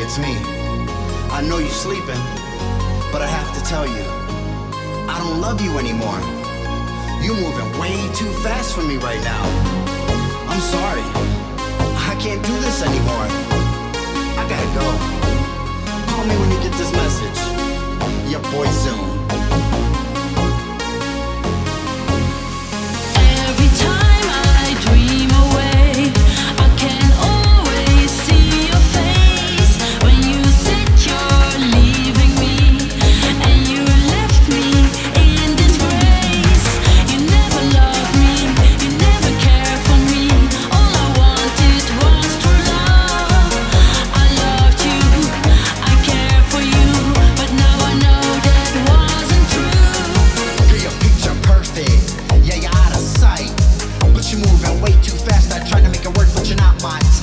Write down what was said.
it's me. I know you're sleeping, but I have to tell you, I don't love you anymore. You're moving way too fast for me right now. I'm sorry. I can't do this anymore. I gotta go. Call me when you get this message. Your boy Zoom. my